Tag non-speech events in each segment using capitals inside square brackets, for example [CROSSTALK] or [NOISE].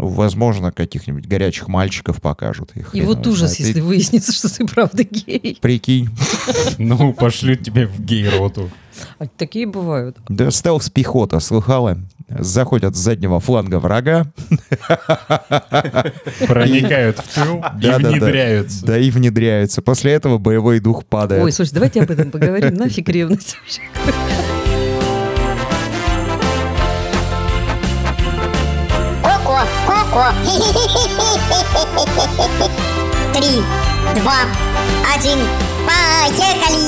Возможно, каких-нибудь горячих мальчиков покажут. И, и вот ужас, знает. если выяснится, что ты правда гей. Прикинь. Ну, пошлют тебя в гей-роту. А такие бывают. Да стелс-пехота, слыхала? Заходят с заднего фланга врага. Проникают в тыл и внедряются. Да, и внедряются. После этого боевой дух падает. Ой, слушай, давайте об этом поговорим. [LAUGHS] Нафиг ревность вообще. Коко. [LAUGHS] Три, два, один, поехали!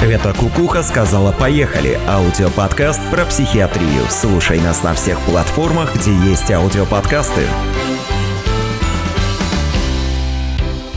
Это Кукуха сказала «Поехали» – аудиоподкаст про психиатрию. Слушай нас на всех платформах, где есть аудиоподкасты.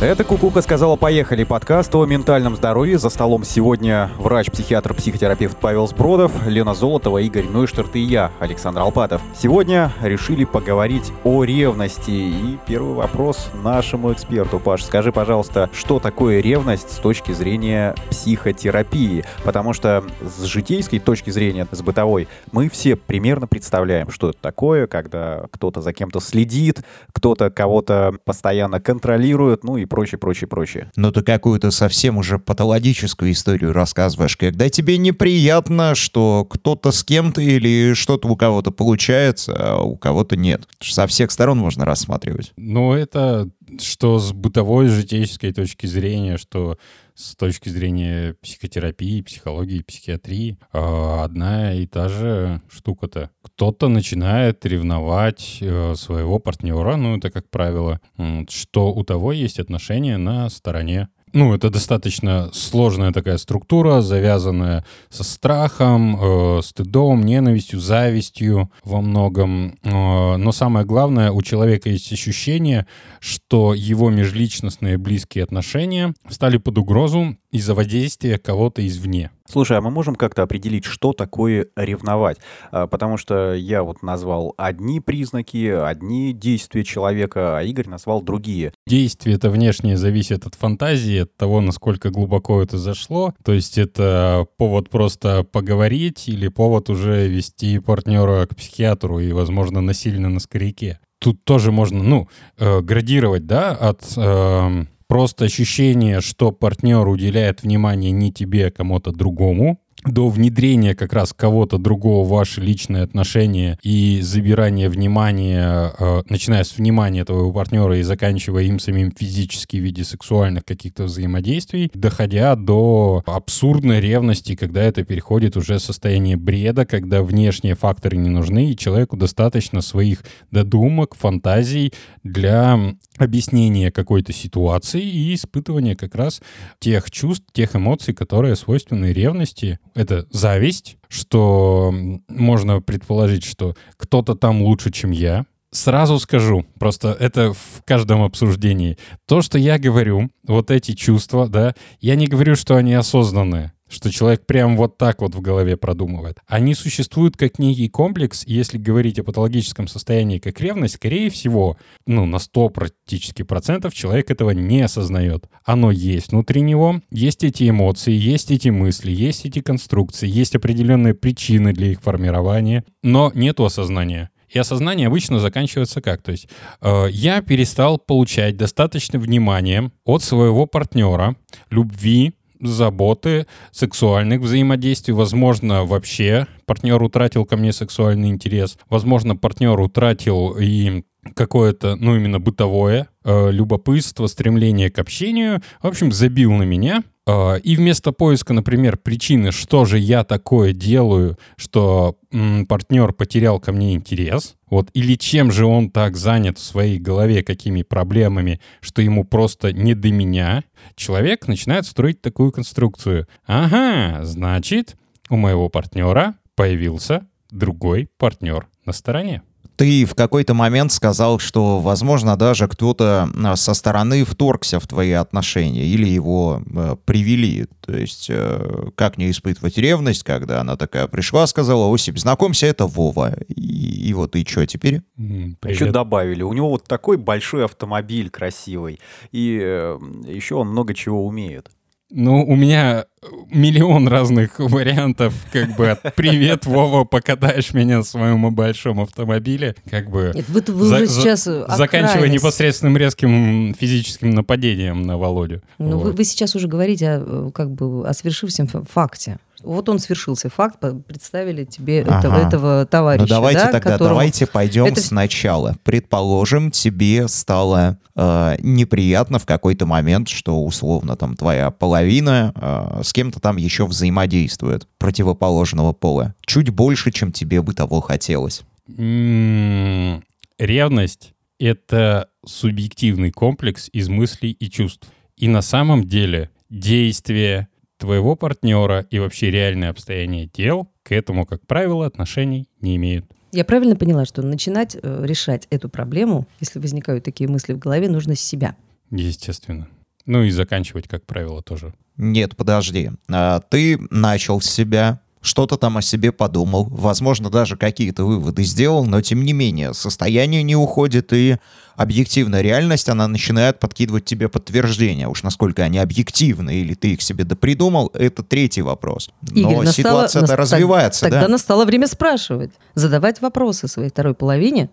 Это Кукуха сказала «Поехали» подкаст о ментальном здоровье. За столом сегодня врач-психиатр-психотерапевт Павел Сбродов, Лена Золотова, Игорь Нойштарт и я, Александр Алпатов. Сегодня решили поговорить о ревности. И первый вопрос нашему эксперту. Паш, скажи, пожалуйста, что такое ревность с точки зрения психотерапии? Потому что с житейской точки зрения, с бытовой, мы все примерно представляем, что это такое, когда кто-то за кем-то следит, кто-то кого-то постоянно контролирует, ну и прочее, прочее, прочее. Но ты какую-то совсем уже патологическую историю рассказываешь, когда тебе неприятно, что кто-то с кем-то или что-то у кого-то получается, а у кого-то нет. Со всех сторон можно рассматривать. Ну, это что с бытовой житейской точки зрения, что с точки зрения психотерапии, психологии, психиатрии, а, одна и та же штука-то. Кто-то начинает ревновать э, своего партнера, ну, это как правило, что у того есть отношения на стороне ну, это достаточно сложная такая структура, завязанная со страхом, э, стыдом, ненавистью, завистью во многом. Э, но самое главное, у человека есть ощущение, что его межличностные близкие отношения стали под угрозу из-за воздействия кого-то извне. Слушай, а мы можем как-то определить, что такое ревновать? А, потому что я вот назвал одни признаки, одни действия человека, а Игорь назвал другие. Действие это внешнее зависит от фантазии, от того, насколько глубоко это зашло. То есть это повод просто поговорить или повод уже вести партнера к психиатру и, возможно, насильно на скоряке. Тут тоже можно, ну, э, градировать, да, от... Э, Просто ощущение, что партнер уделяет внимание не тебе, а кому-то другому, до внедрения как раз кого-то другого в ваши личные отношения и забирания внимания, э, начиная с внимания твоего партнера и заканчивая им самим физически в виде сексуальных каких-то взаимодействий, доходя до абсурдной ревности, когда это переходит уже в состояние бреда, когда внешние факторы не нужны, и человеку достаточно своих додумок, фантазий для объяснения какой-то ситуации и испытывания как раз тех чувств, тех эмоций, которые свойственны ревности, это зависть, что можно предположить, что кто-то там лучше, чем я. Сразу скажу, просто это в каждом обсуждении. То, что я говорю, вот эти чувства, да, я не говорю, что они осознанные что человек прям вот так вот в голове продумывает. Они существуют как некий комплекс, если говорить о патологическом состоянии как ревность, скорее всего, ну, на 100 практически процентов человек этого не осознает. Оно есть внутри него, есть эти эмоции, есть эти мысли, есть эти конструкции, есть определенные причины для их формирования, но нету осознания. И осознание обычно заканчивается как? То есть э, я перестал получать достаточно внимания от своего партнера, любви, заботы, сексуальных взаимодействий. Возможно, вообще партнер утратил ко мне сексуальный интерес. Возможно, партнер утратил и какое-то, ну, именно бытовое э, любопытство, стремление к общению. В общем, забил на меня. Э, и вместо поиска, например, причины, что же я такое делаю, что м, партнер потерял ко мне интерес, вот, или чем же он так занят в своей голове, какими проблемами, что ему просто не до меня, человек начинает строить такую конструкцию. Ага, значит, у моего партнера появился другой партнер на стороне. Ты в какой-то момент сказал, что, возможно, даже кто-то а, со стороны вторгся в твои отношения или его э, привели. То есть, э, как не испытывать ревность, когда она такая пришла, сказала, Осип, знакомься, это Вова. И, и вот и что теперь? Привет. Еще добавили, у него вот такой большой автомобиль красивый, и э, еще он много чего умеет. Ну, у меня миллион разных вариантов, как бы от «Привет, Вова, покатаешь меня на своем большом автомобиле», как бы... Нет, вы, вы за- уже за- сейчас о Заканчивая непосредственным резким физическим нападением на Володю. Ну, вы, Вот. вы сейчас уже говорите о, э, как бы, о свершившемся факте. Вот он свершился факт, представили тебе этого, Ага. этого товарища. Ну давайте да, тогда, которому- давайте пойдем Это сначала. Предположим, тебе стало э, неприятно в какой-то момент, что условно там твоя половина э, с кем-то там еще взаимодействует противоположного пола. Чуть больше, чем тебе бы того хотелось. М, Ревность — это субъективный комплекс из мыслей и чувств. И на самом деле действия твоего партнера и вообще реальное обстояние дел к этому, как правило, отношений не имеют. Я правильно поняла, что начинать э, решать эту проблему, если возникают такие мысли в голове, нужно с себя. Естественно. Ну и заканчивать, как правило, тоже. Нет, подожди. А, ты начал с себя, что-то там о себе подумал, возможно, даже какие-то выводы сделал, но тем не менее состояние не уходит, и объективная реальность, она начинает подкидывать тебе подтверждения. Уж насколько они объективны, или ты их себе допридумал, это третий вопрос. Но Игорь, настало- ситуация-то нас- развивается, Тогда да? настало время спрашивать, задавать вопросы своей второй половине.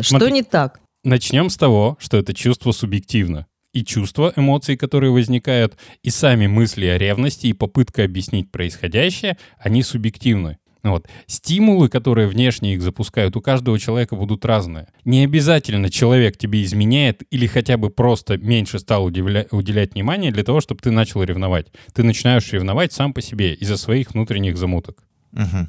Что Смотри. не так? Начнем с того, что это чувство субъективно. И чувства, эмоции, которые возникают, и сами мысли о ревности и попытка объяснить происходящее, они субъективны. Ну Вот. Стимулы, которые внешне их запускают, у каждого человека будут разные. Не обязательно человек тебе изменяет или хотя бы просто меньше стал удивля- уделять внимание для того, чтобы ты начал ревновать. Ты начинаешь ревновать сам по себе из-за своих внутренних замуток. Мгм.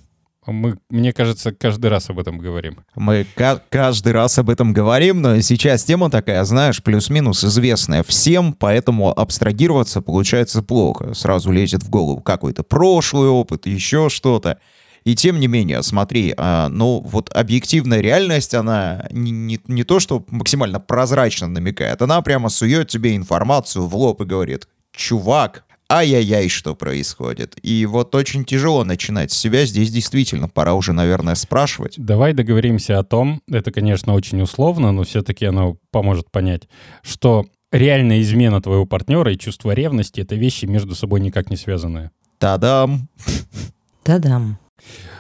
Мы, мне кажется, каждый раз об этом говорим. Мы ка- каждый раз об этом говорим, но сейчас тема такая, знаешь, плюс-минус известная всем, поэтому абстрагироваться получается плохо. Сразу лезет в голову какой-то прошлый опыт, еще что-то. И тем не менее, смотри, а, ну вот объективная реальность, она не, не- не то, что максимально прозрачно намекает, она прямо сует тебе информацию в лоб и говорит, чувак, ай-яй-яй, что происходит. И вот очень тяжело начинать с себя, здесь действительно пора уже, наверное, спрашивать. Давай договоримся о том, это, конечно, очень условно, но все-таки оно поможет понять, что реальная измена твоего партнера и чувство ревности — это вещи между собой никак не связанные. Та-дам! Да-дам.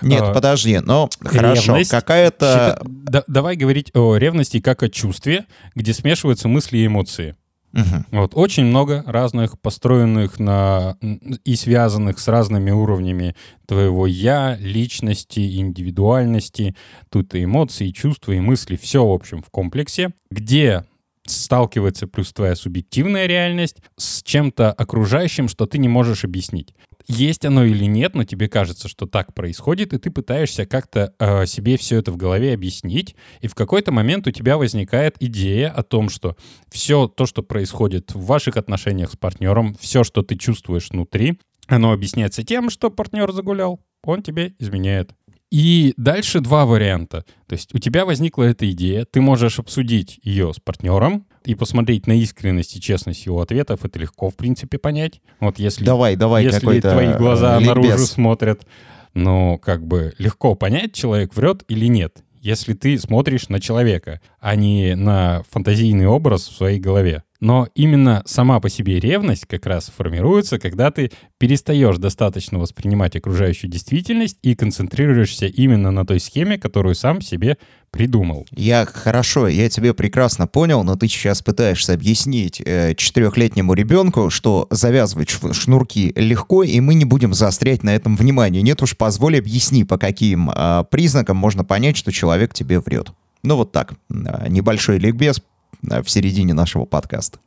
Нет, А, подожди, но хорошо, какая-то... Да- давай говорить о ревности как о чувстве, где смешиваются мысли и эмоции. Мгм. Вот, очень много разных построенных на и связанных с разными уровнями твоего я, личности, индивидуальности. Тут и эмоции, и чувства, и мысли. Все, в общем, в комплексе, где сталкивается плюс твоя субъективная реальность с чем-то окружающим, что ты не можешь объяснить. Есть оно или нет, но тебе кажется, что так происходит, и ты пытаешься как-то э, себе все это в голове объяснить, и в какой-то момент у тебя возникает идея о том, что все то, что происходит в ваших отношениях с партнером, все, что ты чувствуешь внутри, оно объясняется тем, что партнер загулял, он тебе изменяет. И дальше два варианта. То есть у тебя возникла эта идея, ты можешь обсудить ее с партнером и посмотреть на искренность и честность его ответов. Это легко, в принципе, понять. Вот если, Давай, давай если твои глаза э, наружу ликбез. смотрят, ну, как бы легко понять, человек врет или нет, если ты смотришь на человека, а не на фантазийный образ в своей голове. Но именно сама по себе ревность как раз формируется, когда ты перестаешь достаточно воспринимать окружающую действительность и концентрируешься именно на той схеме, которую сам себе придумал. Я хорошо, я тебя прекрасно понял, но ты сейчас пытаешься объяснить э, четырехлетнему ребенку, что завязывать шнурки легко, и мы не будем заострять на этом внимание. Нет уж, позволь объясни, по каким э, признакам можно понять, что человек тебе врет. Ну вот так, э, небольшой ликбез э, в середине нашего подкаста.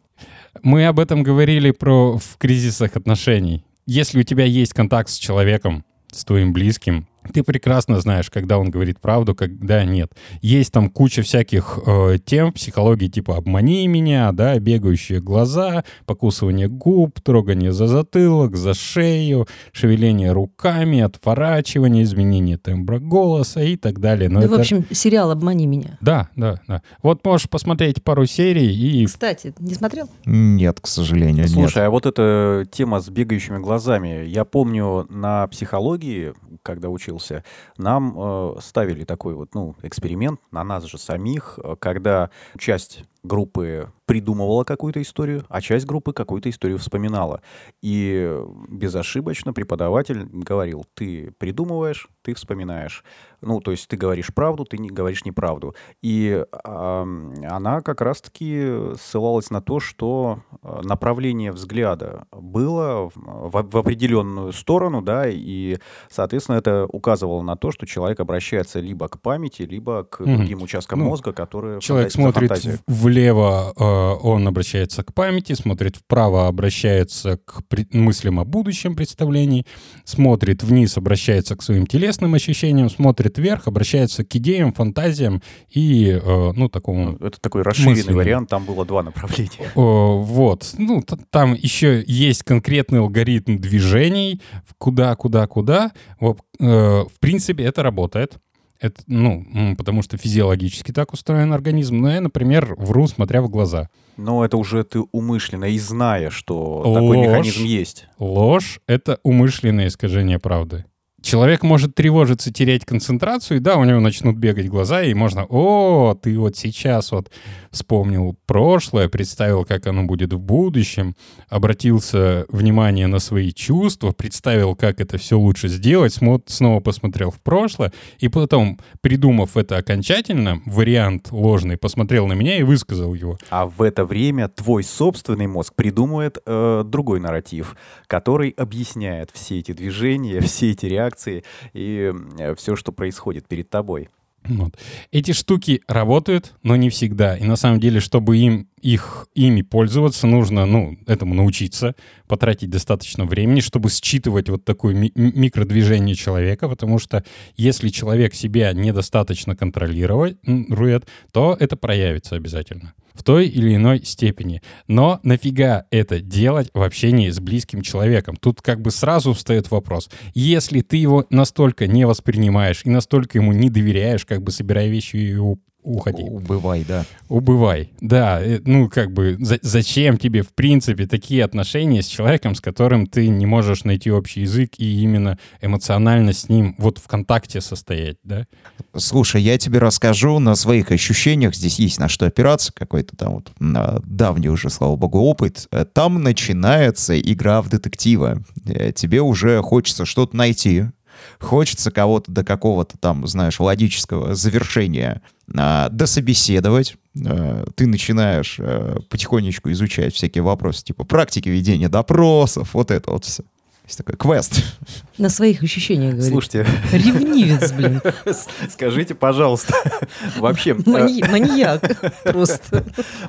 Мы об этом говорили про в кризисах отношений. Если у тебя есть контакт с человеком, с твоим близким, ты прекрасно знаешь, когда он говорит правду, когда нет. Есть там куча всяких э, тем в психологии, типа «обмани меня», да, бегающие глаза, покусывание губ, трогание за затылок, за шею, шевеление руками, отворачивание, изменение тембра голоса и так далее. Но Ну, это... в общем, сериал «Обмани меня». Да, да, да. Вот можешь посмотреть пару серий и Кстати, не смотрел? Нет, к сожалению, нет. Слушай, а вот эта тема с бегающими глазами, я помню на психологии, когда учился, нам э, ставили такой вот, ну, эксперимент на нас же самих, э, когда часть группы придумывала какую-то историю, а часть группы какую-то историю вспоминала. И безошибочно преподаватель говорил, ты придумываешь, ты вспоминаешь. Ну, то есть ты говоришь правду, ты не говоришь неправду. И а, она как раз-таки ссылалась на то, что а, направление взгляда было в, в определенную сторону, да, и, соответственно, это указывало на то, что человек обращается либо к памяти, либо к Мгм. другим участкам Ну, мозга, которые Человек смотрит в- влево, э, он обращается к памяти, смотрит вправо, обращается к мыслям о будущем представлении, смотрит вниз, обращается к своим телесным ощущениям, смотрит вверх, обращается к идеям, фантазиям и, э, ну, такому Это такой расширенный мысленный. вариант, там было два направления. О, Вот, ну, там еще есть конкретный алгоритм движений, куда, куда, куда. Вот, э, в принципе, это работает. Это, ну, потому что физиологически так устроен организм. Но я, например, вру, смотря в глаза. Но это уже ты умышленно и зная, что такой Ложь. механизм есть. Ложь — это умышленное искажение правды. Человек может тревожиться, терять концентрацию, и да, у него начнут бегать глаза, и можно, о, ты вот сейчас вот вспомнил прошлое, представил, как оно будет в будущем, обратился внимание на свои чувства, представил, как это все лучше сделать, смо- снова посмотрел в прошлое, и потом, придумав это окончательно, вариант ложный, посмотрел на меня и высказал его. А в это время твой собственный мозг придумывает э, другой нарратив, который объясняет все эти движения, все эти реакции и все, что происходит перед тобой. Вот. Эти штуки работают, но не всегда. И на самом деле, чтобы им, их, ими пользоваться, нужно ну, этому научиться, потратить достаточно времени, чтобы считывать вот такое ми- микродвижение человека, потому что если человек себя недостаточно контролирует, то это проявится обязательно в той или иной степени. Но нафига это делать в общении с близким человеком? Тут как бы сразу встает вопрос. Если ты его настолько не воспринимаешь и настолько ему не доверяешь, как бы собирая вещи у- уходи. Убывай, да. Убывай. Да, э, ну как бы за- зачем тебе в принципе такие отношения с человеком, с которым ты не можешь найти общий язык и именно эмоционально с ним вот в контакте состоять, да? Слушай, я тебе расскажу на своих ощущениях. Здесь есть на что опираться, какой-то там вот а, давний уже, слава богу, опыт. Э, Там начинается игра в детектива. Э, Тебе уже хочется что-то найти, хочется кого-то до какого-то там, знаешь, логического завершения а, дособеседовать. А, Ты начинаешь а, потихонечку изучать всякие вопросы, типа практики ведения допросов, вот это вот все. Есть такой квест. На своих ощущениях говорит. Слушайте, Ревнивец, блин. [LAUGHS] скажите, пожалуйста, вообще, э, Мани- Маньяк просто.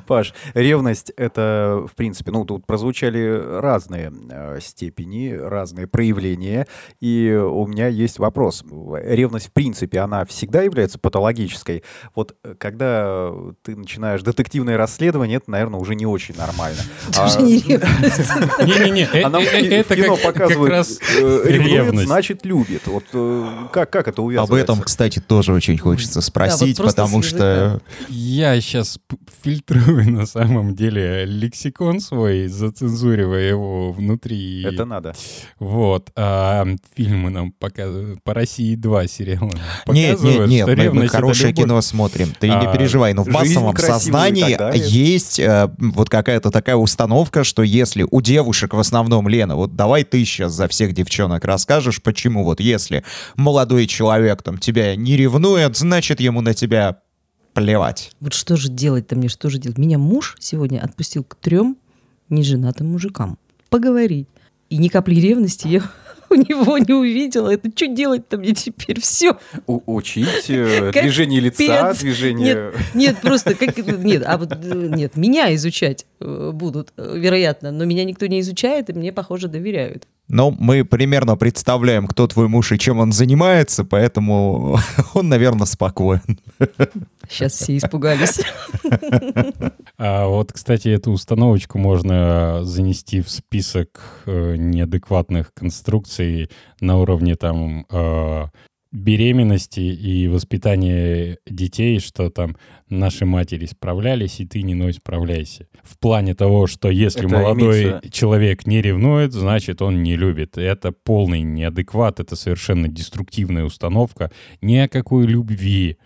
Паш, ревность — это, в принципе, ну, тут прозвучали разные э, степени, разные проявления, и у меня есть вопрос. Ревность, в принципе, она всегда является патологической. Вот э, когда ты начинаешь детективное расследование, это, наверное, уже не очень нормально. Это уже не ревность. Не-не-не, а ки- в это кино как как показывают, раз э, ревнует, ревность. значит, любит. Вот э, как, как это увязывается? Об этом, кстати, тоже очень хочется спросить, просто потому с что Я сейчас фильтрую [LAUGHS] на самом деле лексикон свой, зацензуривая его внутри. Это надо. Вот. А фильмы нам показывают. По России 2 сериала Нет, показывают, нет, нет, мы- мы, хорошее кино смотрим. Ты не А, переживай, но в массовом сознании есть э, вот какая-то такая установка, что если у девушек в основном, Лена, вот давай ты сейчас за всех девчонок расскажешь, почему вот если молодой человек там тебя не ревнует, значит ему на тебя плевать. Вот что же делать-то мне, что же делать? Меня муж сегодня отпустил к трем неженатым мужикам. Поговорить. И ни капли ревности я [LAUGHS] у него не увидела. Это что делать-то мне теперь? Все. У- учить э, движение лица, движение... Нет, просто как... Нет, а вот, э, нет, меня изучать э, будут, вероятно. Но меня никто не изучает, и мне, похоже, доверяют. Но мы примерно представляем, кто твой муж и чем он занимается, поэтому [LAUGHS] он, наверное, спокоен. Сейчас все испугались. А вот, кстати, эту установочку можно занести в список э, неадекватных конструкций на уровне там э, беременности и воспитания детей, что там наши матери справлялись, и ты не ной справляйся. В плане того, что если Это молодой имеется- человек не ревнует, значит, он не любит. Это полный неадекват, это совершенно деструктивная установка. Ни о какой любви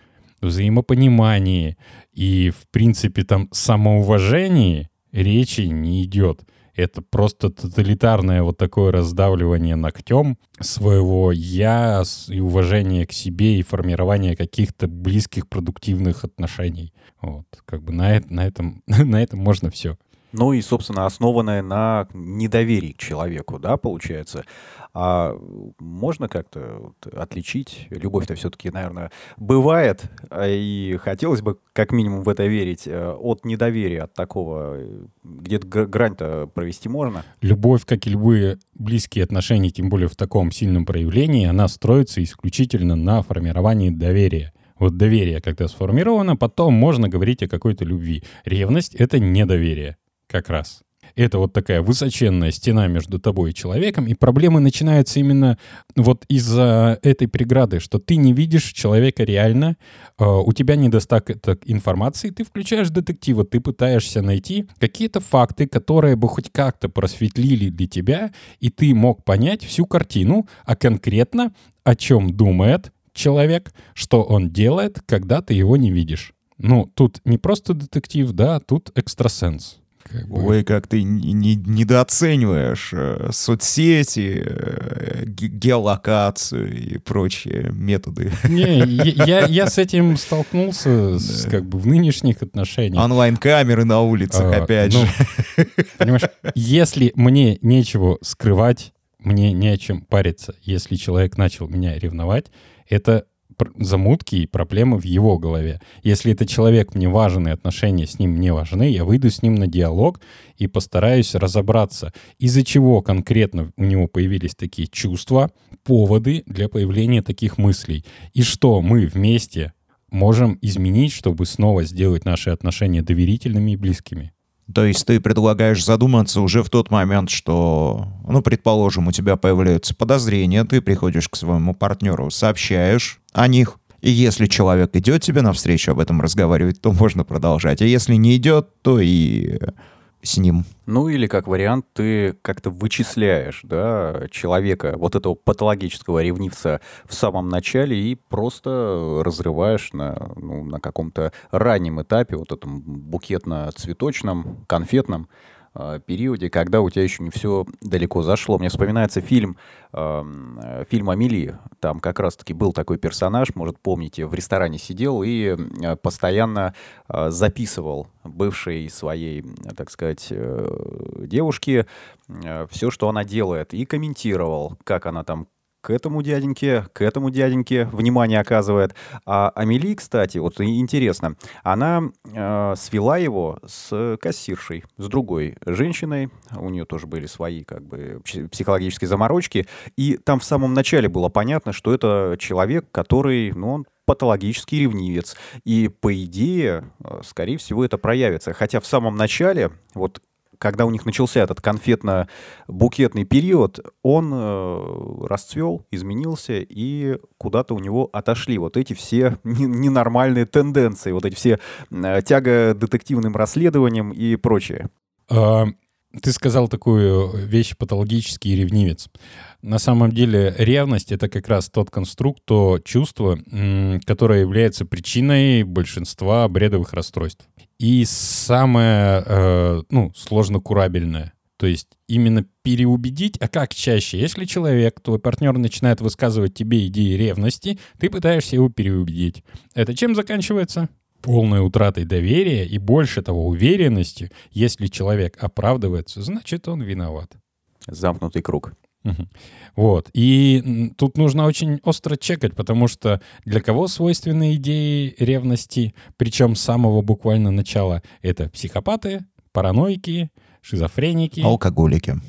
взаимопонимании и, в принципе, там самоуважении речи не идет. Это просто тоталитарное вот такое раздавливание ногтем своего «я» и уважение к себе и формирование каких-то близких продуктивных отношений. Вот, как бы на, на, этом, [LAUGHS] на этом можно все. Ну и, собственно, основанное на недоверии к человеку, да, получается. А можно как-то вот отличить? Любовь-то все-таки, наверное, бывает, а и хотелось бы как минимум в это верить, э, от недоверия, от такого, э, где-то грань-то провести можно? Любовь, как и любые близкие отношения, тем более в таком сильном проявлении, она строится исключительно на формировании доверия. Вот доверие, когда сформировано, потом можно говорить о какой-то любви. Ревность — это недоверие как раз. Это вот такая высоченная стена между тобой и человеком, и проблемы начинаются именно вот из-за этой преграды, что ты не видишь человека реально, э, у тебя недостаток информации, ты включаешь детектива, ты пытаешься найти какие-то факты, которые бы хоть как-то просветлили для тебя, и ты мог понять всю картину, а конкретно о чем думает человек, что он делает, когда ты его не видишь. Ну, тут не просто детектив, да, тут экстрасенс. Как бы. Ой, как ты не, недооцениваешь э, соцсети, э, геолокацию и прочие методы. Не, я, я [LAUGHS] с этим столкнулся с, как бы в нынешних отношениях. Онлайн-камеры на улицах, а, опять ну, же. [LAUGHS] Понимаешь, если мне нечего скрывать, мне не о чем париться. Если человек начал меня ревновать, это замутки и проблемы в его голове. Если это человек мне важен и отношения с ним мне важны, я выйду с ним на диалог и постараюсь разобраться, из-за чего конкретно у него появились такие чувства, поводы для появления таких мыслей. И что мы вместе можем изменить, чтобы снова сделать наши отношения доверительными и близкими. То есть ты предлагаешь задуматься уже в тот момент, что, ну, предположим, у тебя появляются подозрения, ты приходишь к своему партнеру, сообщаешь о них, и если человек идет тебе навстречу об этом разговаривать, то можно продолжать. А если не идет, то и с ним. Ну или как вариант, ты как-то вычисляешь да, человека, вот этого патологического ревнивца в самом начале и просто разрываешь на, ну, на каком-то раннем этапе, вот этом букетно-цветочном, конфетном, периоде, когда у тебя еще не все далеко зашло. Мне вспоминается фильм, э, фильм «Амели». Там как раз-таки был такой персонаж, может, помните, в ресторане сидел и э, постоянно э, записывал бывшей своей, так сказать, э, девушке э, все, что она делает, и комментировал, как она там к этому дяденьке, к этому дяденьке внимание оказывает. А Амели, кстати, вот интересно, она э, свела его с кассиршей, с другой женщиной. У нее тоже были свои как бы психологические заморочки. И там в самом начале было понятно, что это человек, который, ну, он патологический ревнивец. И, по идее, э, скорее всего, это проявится. Хотя в самом начале, вот когда у них начался этот конфетно-букетный период, он э, расцвел, изменился, и куда-то у него отошли вот эти все [LAUGHS] ненормальные тенденции, вот эти все э, тяга детективным расследованием и прочее. А, ты сказал такую вещь патологический ревнивец. На самом деле ревность — это как раз тот конструкт, то чувство, которое является причиной большинства бредовых расстройств. И самое, э, ну, сложно курабельное. То есть именно переубедить, а как чаще? Если человек, твой партнер начинает высказывать тебе идеи ревности, ты пытаешься его переубедить. Это чем заканчивается? Полной утратой доверия и больше того уверенности, если человек оправдывается, значит он виноват. Замкнутый круг. Вот. И тут нужно очень остро чекать, потому что для кого свойственны идеи ревности, причем с самого буквально начала, это психопаты, параноики, шизофреники. Алкоголики.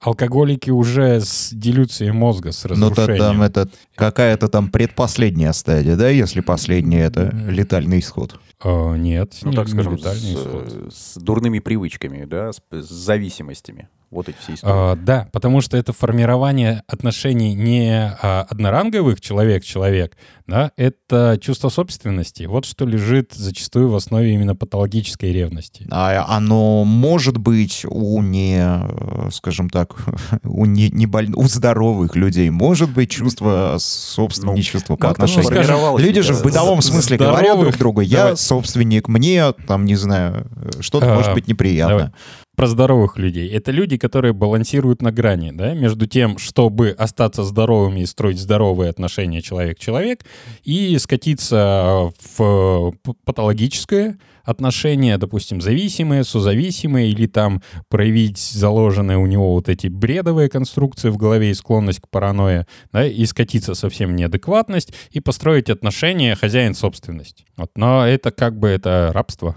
Алкоголики уже с делюцией мозга, с разрушением. Ну, там это какая-то там предпоследняя стадия, да, если последняя это летальный исход? О, нет, ну, не, так скажем, с, с дурными привычками, да, с, с зависимостями вот эти все истории. А, да, потому что это формирование отношений не а, одноранговых человек-человек, да, это чувство собственности. Вот что лежит зачастую в основе именно патологической ревности. А оно может быть у не, скажем так, [LAUGHS] у, не, не боль... у здоровых людей, может быть чувство собственничества по как-то отношению. сформировалось Люди же в бытовом смысле говорят друг здоровых- другу, я Давай. собственник, мне, там, не знаю, что-то А, может быть неприятно. давай. Про здоровых людей. Это люди, которые балансируют на грани, да, между тем, чтобы остаться здоровыми и строить здоровые отношения человек-человек, и скатиться в п- патологическое отношение, допустим, зависимые, созависимые, или там проявить заложенные у него вот эти бредовые конструкции в голове и склонность к паранойе, да, и скатиться совсем в неадекватность, и построить отношения хозяин-собственность. Вот. Но это как бы это рабство.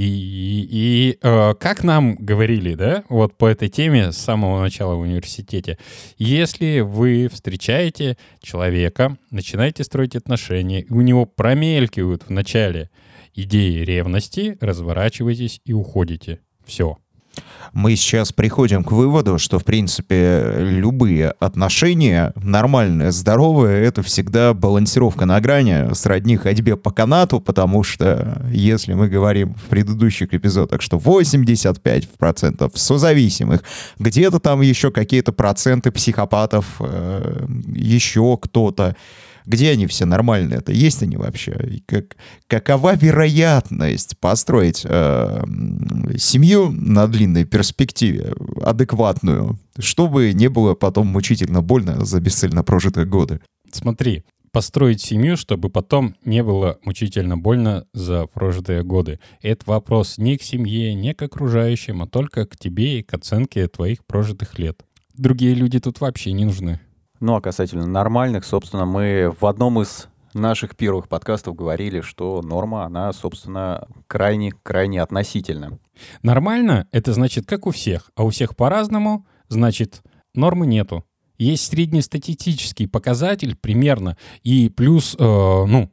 И, и- и, э, как нам говорили, да, вот по этой теме с самого начала в университете, если вы встречаете человека, начинаете строить отношения, у него промелькивают в начале идеи ревности, разворачивайтесь и уходите. Все. Мы сейчас приходим к выводу, что, в принципе, любые отношения, нормальные, здоровые, это всегда балансировка на грани, сродни ходьбе по канату, потому что, если мы говорим в предыдущих эпизодах, что 85% созависимых, где-то там еще какие-то проценты психопатов, э, еще кто-то, где они все нормальные? Это есть они вообще? Как, какова вероятность построить э, семью на длинной перспективе, адекватную, чтобы не было потом мучительно больно за бесцельно прожитые годы? Смотри, построить семью, чтобы потом не было мучительно больно за прожитые годы. Это вопрос не к семье, не к окружающим, а только к тебе и к оценке твоих прожитых лет. Другие люди тут вообще не нужны. Ну, а касательно нормальных, собственно, мы в одном из наших первых подкастов говорили, что норма, она, собственно, крайне-крайне относительна. Нормально — это значит как у всех, а у всех по-разному, значит нормы нету. Есть среднестатистический показатель примерно, и плюс, э, ну,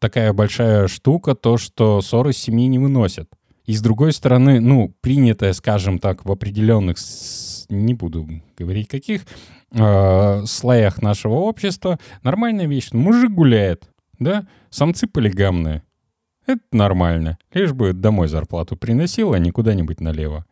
такая большая штука, то, что ссоры семьи не выносят. И с другой стороны, ну, принятое, скажем так, в определенных, не буду говорить каких, э, слоях нашего общества, нормальная вещь. Мужик гуляет, да, самцы полигамные. Это нормально. Лишь бы домой зарплату приносил, а не куда-нибудь налево.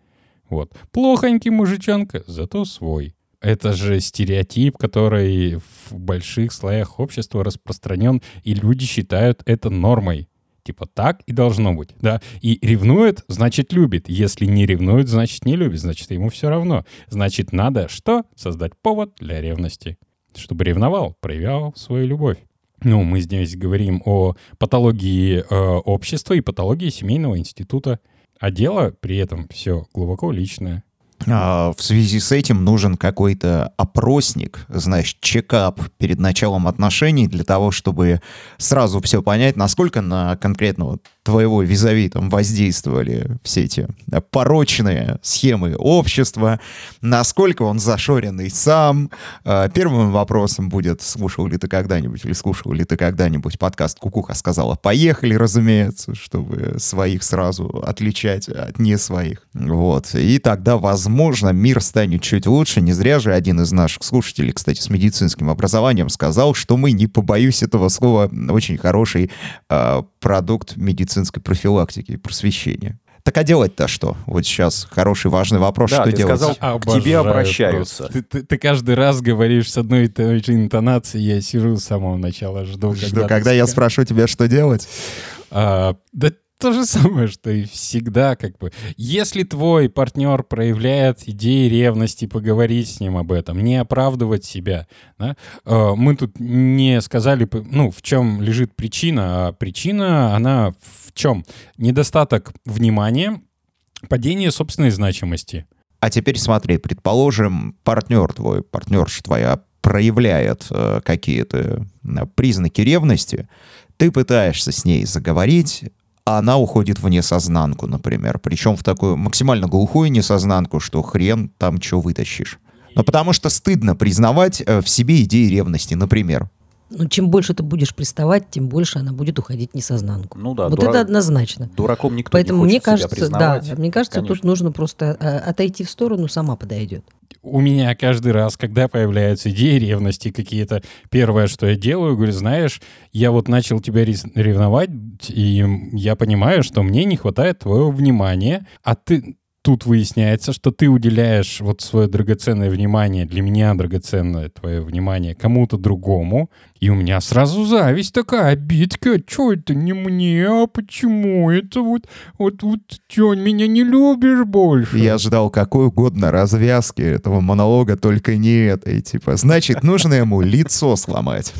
Вот. Плохонький мужичонка, зато свой. Это же стереотип, который в больших слоях общества распространен, и люди считают это нормой. Типа так и должно быть, да. И ревнует, значит любит. Если не ревнует, значит не любит, значит ему все равно. Значит надо что? Создать повод для ревности. Чтобы ревновал, проявлял свою любовь. Ну, мы здесь говорим о патологии э, общества и патологии семейного института. А дело при этом все глубоко личное. А, В связи с этим нужен какой-то опросник, знаешь, чекап перед началом отношений для того, чтобы сразу все понять, насколько на конкретного твоего визави там воздействовали все эти порочные схемы общества, насколько он зашоренный сам. А, Первым вопросом будет, слушал ли ты когда-нибудь или слушал ли ты когда-нибудь подкаст «Кукуха сказала поехали», разумеется, чтобы своих сразу отличать от не своих. Вот. И тогда, возможно, мир станет чуть лучше. Не зря же один из наших слушателей, кстати, с медицинским образованием сказал, что мы, не побоюсь этого слова, очень хороший а, продукт медицинской профилактики и просвещения. Так а делать-то что? Вот сейчас хороший важный вопрос, Да, что ты делать? сказал, к тебе Обожаю обращаются. Ты, ты- ты каждый раз говоришь с одной и той же интонацией. Я сижу с самого начала, жду, Жду, ты когда я скажешь. спрошу тебя, что делать? А, да то же самое, что и всегда, как бы. Если твой партнер проявляет идеи ревности, поговорить с ним об этом, не оправдывать себя. да. А, Мы тут не сказали, ну, в чем лежит причина, а причина, она в чем? Недостаток внимания, падение собственной значимости. А теперь смотри, предположим, партнер твой, партнерша твоя проявляет э, какие-то э, признаки ревности, ты пытаешься с ней заговорить, а она уходит в несознанку, например. Причем в такую максимально глухую несознанку, что хрен там что вытащишь. Ну, потому что стыдно признавать э, в себе идеи ревности, например. Ну, чем больше ты будешь приставать, тем больше она будет уходить несознанку. Ну да, вот дура- это однозначно. Дураком никто Поэтому не мне хочет себя кажется, да, признавать. мне кажется, тут Конечно. нужно просто э, отойти в сторону, сама подойдет. У меня каждый раз, когда появляются идеи ревности какие-то, первое, что я делаю, говорю, знаешь, я вот начал тебя ревновать, и я понимаю, что мне не хватает твоего внимания, а ты тут выясняется, что ты уделяешь вот свое драгоценное внимание, для меня драгоценное твое внимание кому-то другому, и у меня сразу зависть такая, обидка, что это не мне, а почему это вот, вот, вот, что, меня не любишь больше? Я ждал какой угодно развязки этого монолога, только не этой. Типа, значит, нужно ему лицо сломать.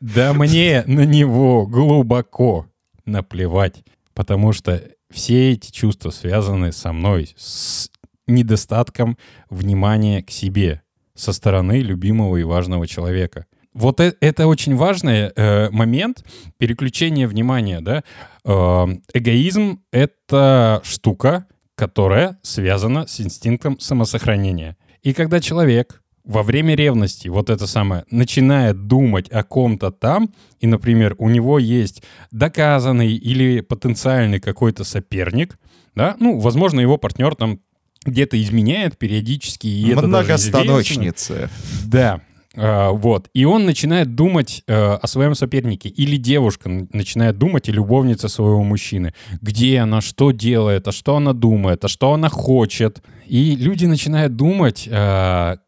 Да мне на него глубоко наплевать, потому что все эти чувства связаны со мной, с недостатком внимания к себе со стороны любимого и важного человека. Вот э- это очень важный э, момент переключения внимания, да. Э, эгоизм — это штука, которая связана с инстинктом самосохранения. И когда человек во время ревности, вот это самое, начинает думать о ком-то там, и, например, у него есть доказанный или потенциальный какой-то соперник, да, ну, возможно, его партнер там где-то изменяет периодически, и это. Многостаночница. Да. А, вот. И он начинает думать э, о своем сопернике. Или девушка начинает думать о любовнице своего мужчины. Где она, что делает, а что она думает, а что она хочет. И люди начинают думать о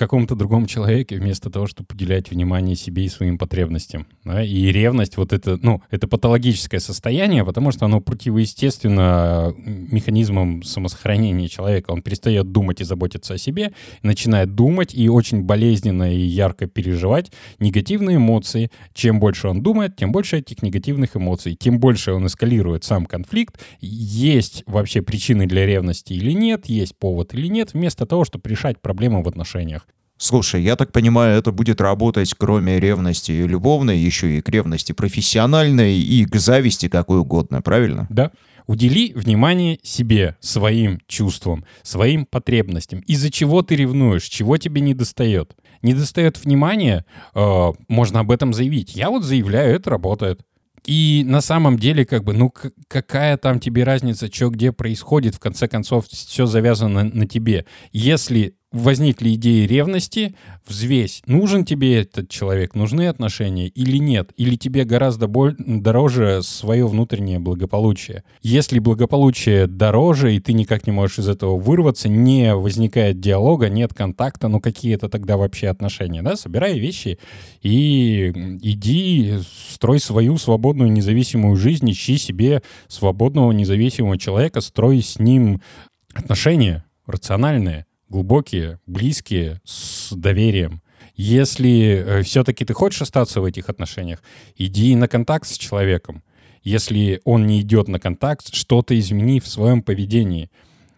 каком-то другом человеке вместо того, чтобы уделять внимание себе и своим потребностям. да. И ревность, вот это, ну, это патологическое состояние, потому что оно противоестественно механизмам самосохранения человека. Он перестает думать и заботиться о себе, начинает думать и очень болезненно и ярко переживать негативные эмоции. Чем больше он думает, тем больше этих негативных эмоций. Тем больше он эскалирует сам конфликт. Есть вообще причины для ревности или нет, есть повод или нет, вместо того, чтобы решать проблемы в отношениях. Слушай, я так понимаю, это будет работать кроме ревности любовной, еще и к ревности профессиональной и к зависти какой угодно, правильно? Да. Удели внимание себе, своим чувствам, своим потребностям. Из-за чего ты ревнуешь, чего тебе не достает. Не достает внимания, э, можно об этом заявить. Я вот заявляю, это работает. И на самом деле, как бы, ну какая там тебе разница, что где происходит, в конце концов, все завязано на тебе. Если возникли идеи ревности, взвесь, нужен тебе этот человек, нужны отношения или нет, или тебе гораздо боль- дороже свое внутреннее благополучие. Если благополучие дороже, и ты никак не можешь из этого вырваться, не возникает диалога, нет контакта, ну какие это тогда вообще отношения, да? Собирай вещи и иди, строй свою свободную независимую жизнь, ищи себе свободного независимого человека, строй с ним отношения рациональные, глубокие, близкие, с доверием. Если все-таки ты хочешь остаться в этих отношениях, иди на контакт с человеком. Если он не идет на контакт, что-то измени в своем поведении.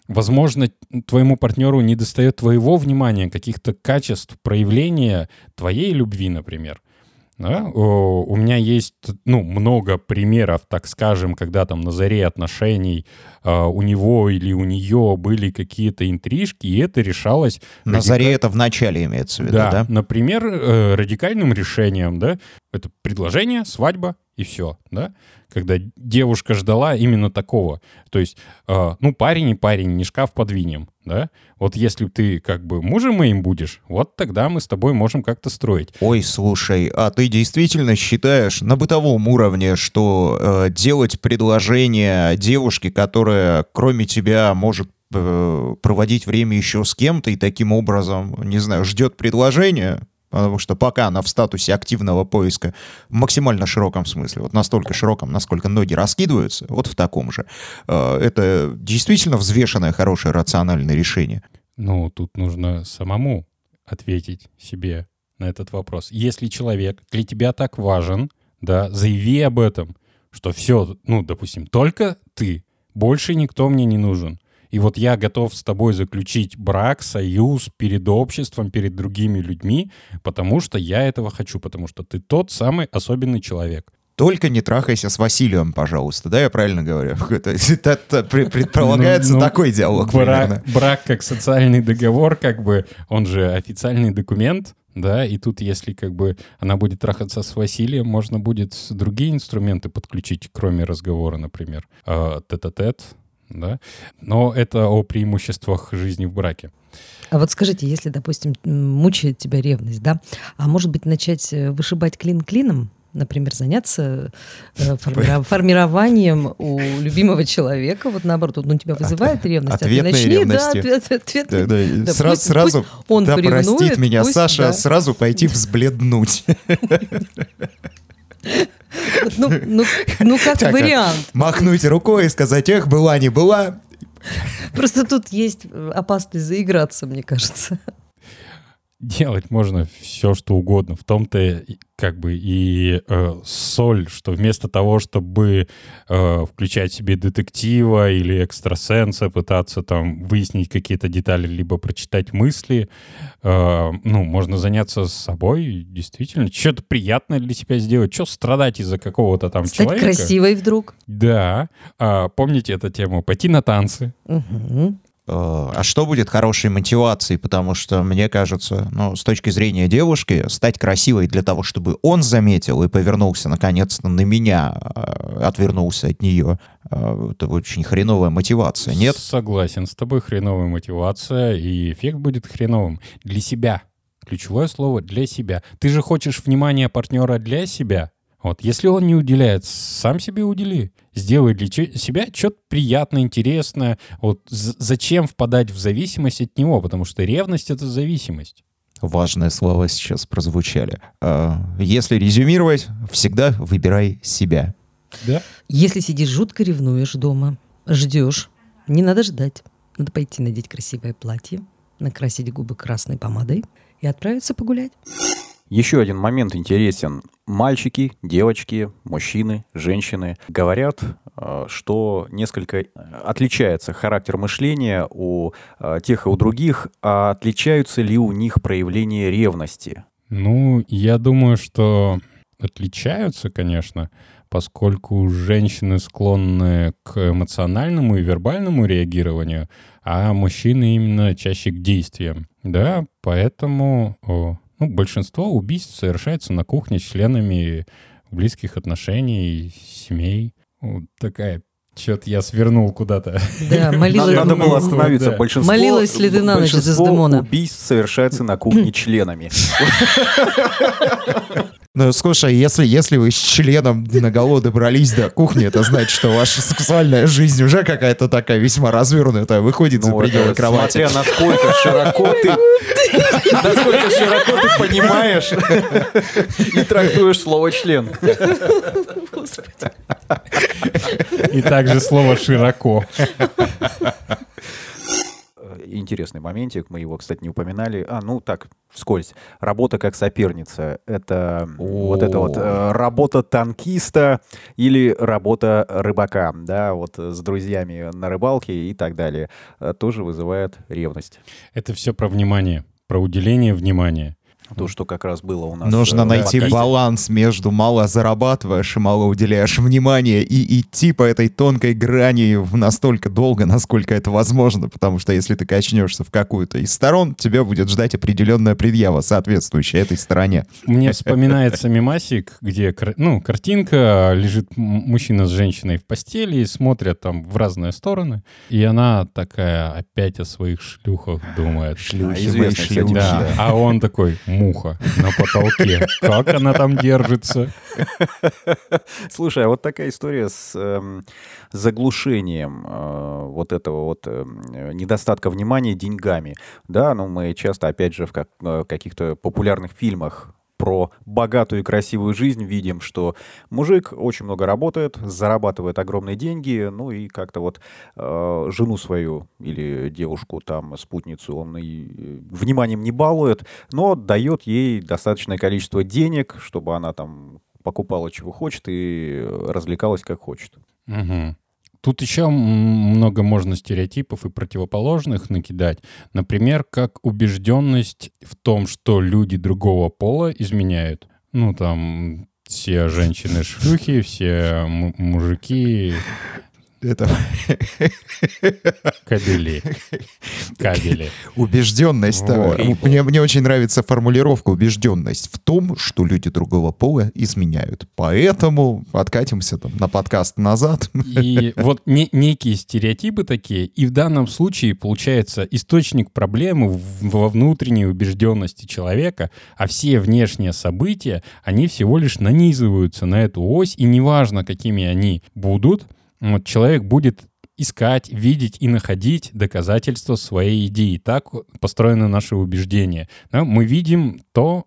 Возможно, твоему партнеру не достает твоего внимания, каких-то качеств проявления твоей любви, например. Да? У меня есть ну, много примеров, так скажем, когда там на заре отношений а, у него или у нее были какие-то интрижки, и это решалось... На радика- заре это в начале имеется в виду, да, да? например, э, радикальным решением, да, это предложение, свадьба и все, да, когда девушка ждала именно такого, то есть, э, ну, парень и парень, не шкаф подвинем, да, вот если ты как бы мужем моим будешь, вот тогда мы с тобой можем как-то строить. Ой, слушай, а ты действительно считаешь на бытовом уровне, что э, делать предложение девушке, которая кроме тебя может э, проводить время еще с кем-то и таким образом, не знаю, ждет предложения, потому что пока она в статусе активного поиска в максимально широком смысле, вот настолько широком, насколько ноги раскидываются, вот в таком же, э, это действительно взвешенное, хорошее, рациональное решение. Ну, тут нужно самому ответить себе на этот вопрос. Если человек для тебя так важен, да, заяви об этом, что все, ну, допустим, только ты, больше никто мне не нужен. И вот я готов с тобой заключить брак, союз перед обществом, перед другими людьми, потому что я этого хочу, потому что ты тот самый особенный человек. Только не трахайся с Василием, пожалуйста, да, я правильно говорю? [LAUGHS] Это, это- это пре- [LAUGHS] предполагается Ну, ну, такой диалог. Брак, как социальный договор, как бы, он же официальный документ, Да, и тут, если как бы она будет трахаться с Василием, можно будет другие инструменты подключить, кроме разговора, например, э, тет-а-тет, да. Но это о преимуществах жизни в браке. А вот скажите, если, допустим, мучает тебя ревность, да, а может быть начать э, вышибать клин клином? Например, заняться э, [LAUGHS] формированием у любимого человека, вот наоборот, он тебя вызывает ревность, а ты начни, ревности. да, ответ- ответ- Да, да, Да, сра- пусть- сразу, пусть он да поревнует, простит меня пусть, Саша, да. сразу пойти [LAUGHS] взбледнуть. [LAUGHS] [LAUGHS] Ну, ну, ну, как Так, вариант. Махнуть рукой и сказать, эх, была, не была. Просто тут есть опасность заиграться, мне кажется. Делать можно все, что угодно. В том-то как бы и э, соль, что вместо того, чтобы э, включать себе детектива или экстрасенса, пытаться там выяснить какие-то детали, либо прочитать мысли, э, ну, можно заняться собой, действительно, что-то приятное для себя сделать, что страдать из-за какого-то там Стать человека. красивой вдруг. Да. А, помните эту тему? Пойти на танцы. Мгм. Э, А что будет хорошей мотивацией? Потому что, мне кажется, ну, с точки зрения девушки, стать красивой для того, чтобы он заметил и повернулся наконец-то на меня, э, отвернулся от нее, э, это очень хреновая мотивация, нет? Согласен с тобой, хреновая мотивация, и эффект будет хреновым. Для себя. Ключевое слово «для себя». Ты же хочешь внимания партнера для себя. Вот, если он не уделяет, сам себе удели. Сделай для себя что-то приятное, интересное. Вот зачем впадать в зависимость от него? Потому что ревность — это зависимость. Важные слова сейчас прозвучали. Э, Если резюмировать, всегда выбирай себя. Да? Если сидишь жутко ревнуешь дома, ждешь, не надо ждать. Надо пойти надеть красивое платье, накрасить губы красной помадой и отправиться погулять. Еще один момент интересен. Мальчики, девочки, мужчины, женщины говорят, э, что несколько э, отличается характер мышления у э, тех и у других, а отличаются ли у них проявления ревности? Ну, я думаю, что отличаются, конечно, поскольку женщины склонны к эмоциональному и вербальному реагированию, а мужчины именно чаще к действиям. Да, поэтому о, ну, большинство убийств совершается на кухне членами близких отношений, семей. Вот такая... Что-то я свернул куда-то. Да, [LAUGHS] молила, Надо, было остановиться. да. Большинство, Молилась ли ты на ночь, большинство Дездемона? убийств совершается на кухне [CLEARS THROAT] членами. Ну, слушай, если, если вы с членом на голову добрались до кухни, это значит, что ваша сексуальная жизнь уже какая-то такая весьма развернутая, выходит за Ну, пределы кровати. Смотря насколько [LAUGHS] широко ты... Насколько широко ты понимаешь [LAUGHS] и трактуешь слово «член». И также слово «широко». Интересный моментик, мы его, кстати, не упоминали. А, ну так, вскользь. Работа как соперница. Это вот это вот э, работа танкиста или работа рыбака, да, вот э, с друзьями на рыбалке и так далее. Э, Тоже вызывает ревность. Это все про внимание, про уделение внимания. То, что как раз было у нас. Нужно э, найти подкасте. баланс между мало зарабатываешь и мало уделяешь внимания и идти по этой тонкой грани в настолько долго, насколько это возможно, потому что если ты качнешься в какую-то из сторон, тебя будет ждать определенная предъява, соответствующая этой стороне. Мне [LAUGHS] вспоминается мемасик, где ну, картинка, лежит мужчина с женщиной в постели и смотрят там в разные стороны. И она такая опять о своих шлюхах думает. А, известная, кстати, шлюхи. Да, да. а он такой, муха на потолке. Как она там держится? Слушай, а вот такая история с эм, заглушением э, вот этого вот эм, недостатка внимания деньгами. Да, ну мы часто, опять же, в э, каких-то популярных фильмах про богатую и красивую жизнь видим, что мужик очень много работает, зарабатывает огромные деньги, ну и как-то вот э, жену свою или девушку, там, спутницу он и э, вниманием не балует, но дает ей достаточное количество денег, чтобы она там покупала чего хочет и э, развлекалась как хочет. Мгм. Тут еще много можно стереотипов и противоположных накидать. Например, как убежденность в том, что люди другого пола изменяют. Ну, там, все женщины шлюхи, все мужики Это Кабели. Кабели. убежденность. Э, Мне, мне очень нравится формулировка убежденность в том, что люди другого пола изменяют. Поэтому откатимся там на подкаст назад. И вот не- некие стереотипы такие, и в данном случае получается источник проблемы во внутренней убежденности человека, а все внешние события, они всего лишь нанизываются на эту ось, и неважно, какими они будут, вот человек будет искать, видеть и находить доказательства своей идеи. Так построены наши убеждения. Да, мы видим то,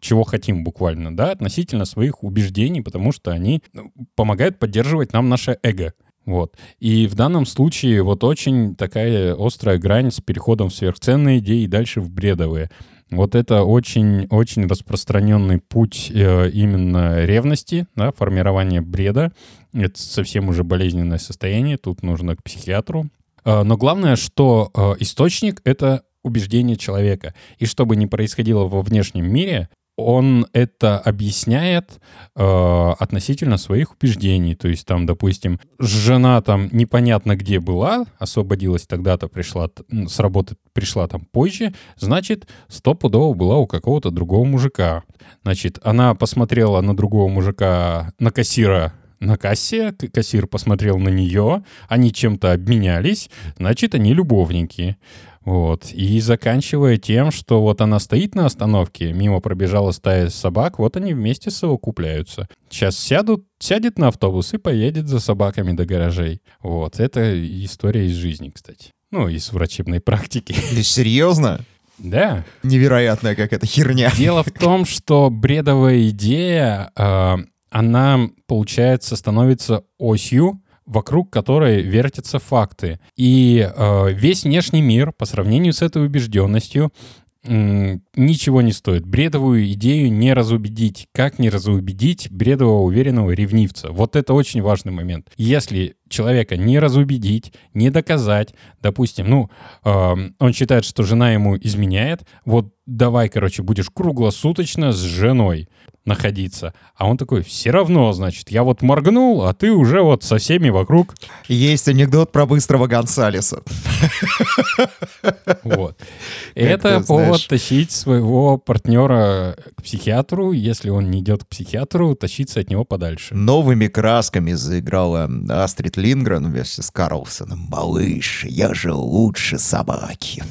чего хотим буквально, да, относительно своих убеждений, потому что они ну, помогают поддерживать нам наше эго. Вот. И в данном случае вот очень такая острая грань с переходом в сверхценные идеи и дальше в бредовые. Вот это очень-очень распространенный путь э, именно ревности, да, формирования бреда. Это совсем уже болезненное состояние, тут нужно к психиатру. Э, но главное, что э, источник — это убеждение человека. И что бы ни происходило во внешнем мире, он это объясняет э, относительно своих убеждений. То есть там, допустим, жена там непонятно где была, освободилась тогда-то, пришла с работы пришла там позже, значит, стопудово была у какого-то другого мужика. Значит, она посмотрела на другого мужика, на кассира на кассе, кассир посмотрел на нее, они чем-то обменялись, значит, они любовники. Вот. И заканчивая тем, что вот она стоит на остановке, мимо пробежала стая собак, вот они вместе совокупляются. Сейчас сядут, сядет на автобус и поедет за собаками до гаражей. Вот. Это история из жизни, кстати. Ну, из врачебной практики. Ты серьезно? Да. Невероятная какая-то херня. Дело в том, что бредовая идея, э, она, получается, становится осью, вокруг которой вертятся факты. И э, весь внешний мир по сравнению с этой убежденностью ничего не стоит. Бредовую идею не разубедить. Как не разубедить бредового уверенного ревнивца? Вот это очень важный момент. Если человека не разубедить, не доказать, допустим, ну, эм, он считает, что жена ему изменяет, вот давай, короче, будешь круглосуточно с женой находиться. А он такой, все равно, значит, я вот моргнул, а ты уже вот со всеми вокруг. Есть анекдот про быстрого Гонсалеса. Вот. [LAUGHS] Это повод тащить своего партнера к психиатру. Если он не идет к психиатру, тащиться от него подальше. Новыми красками заиграла Астрид Лингрен вместе с Карлсоном. «Малыш, я же лучше собаки».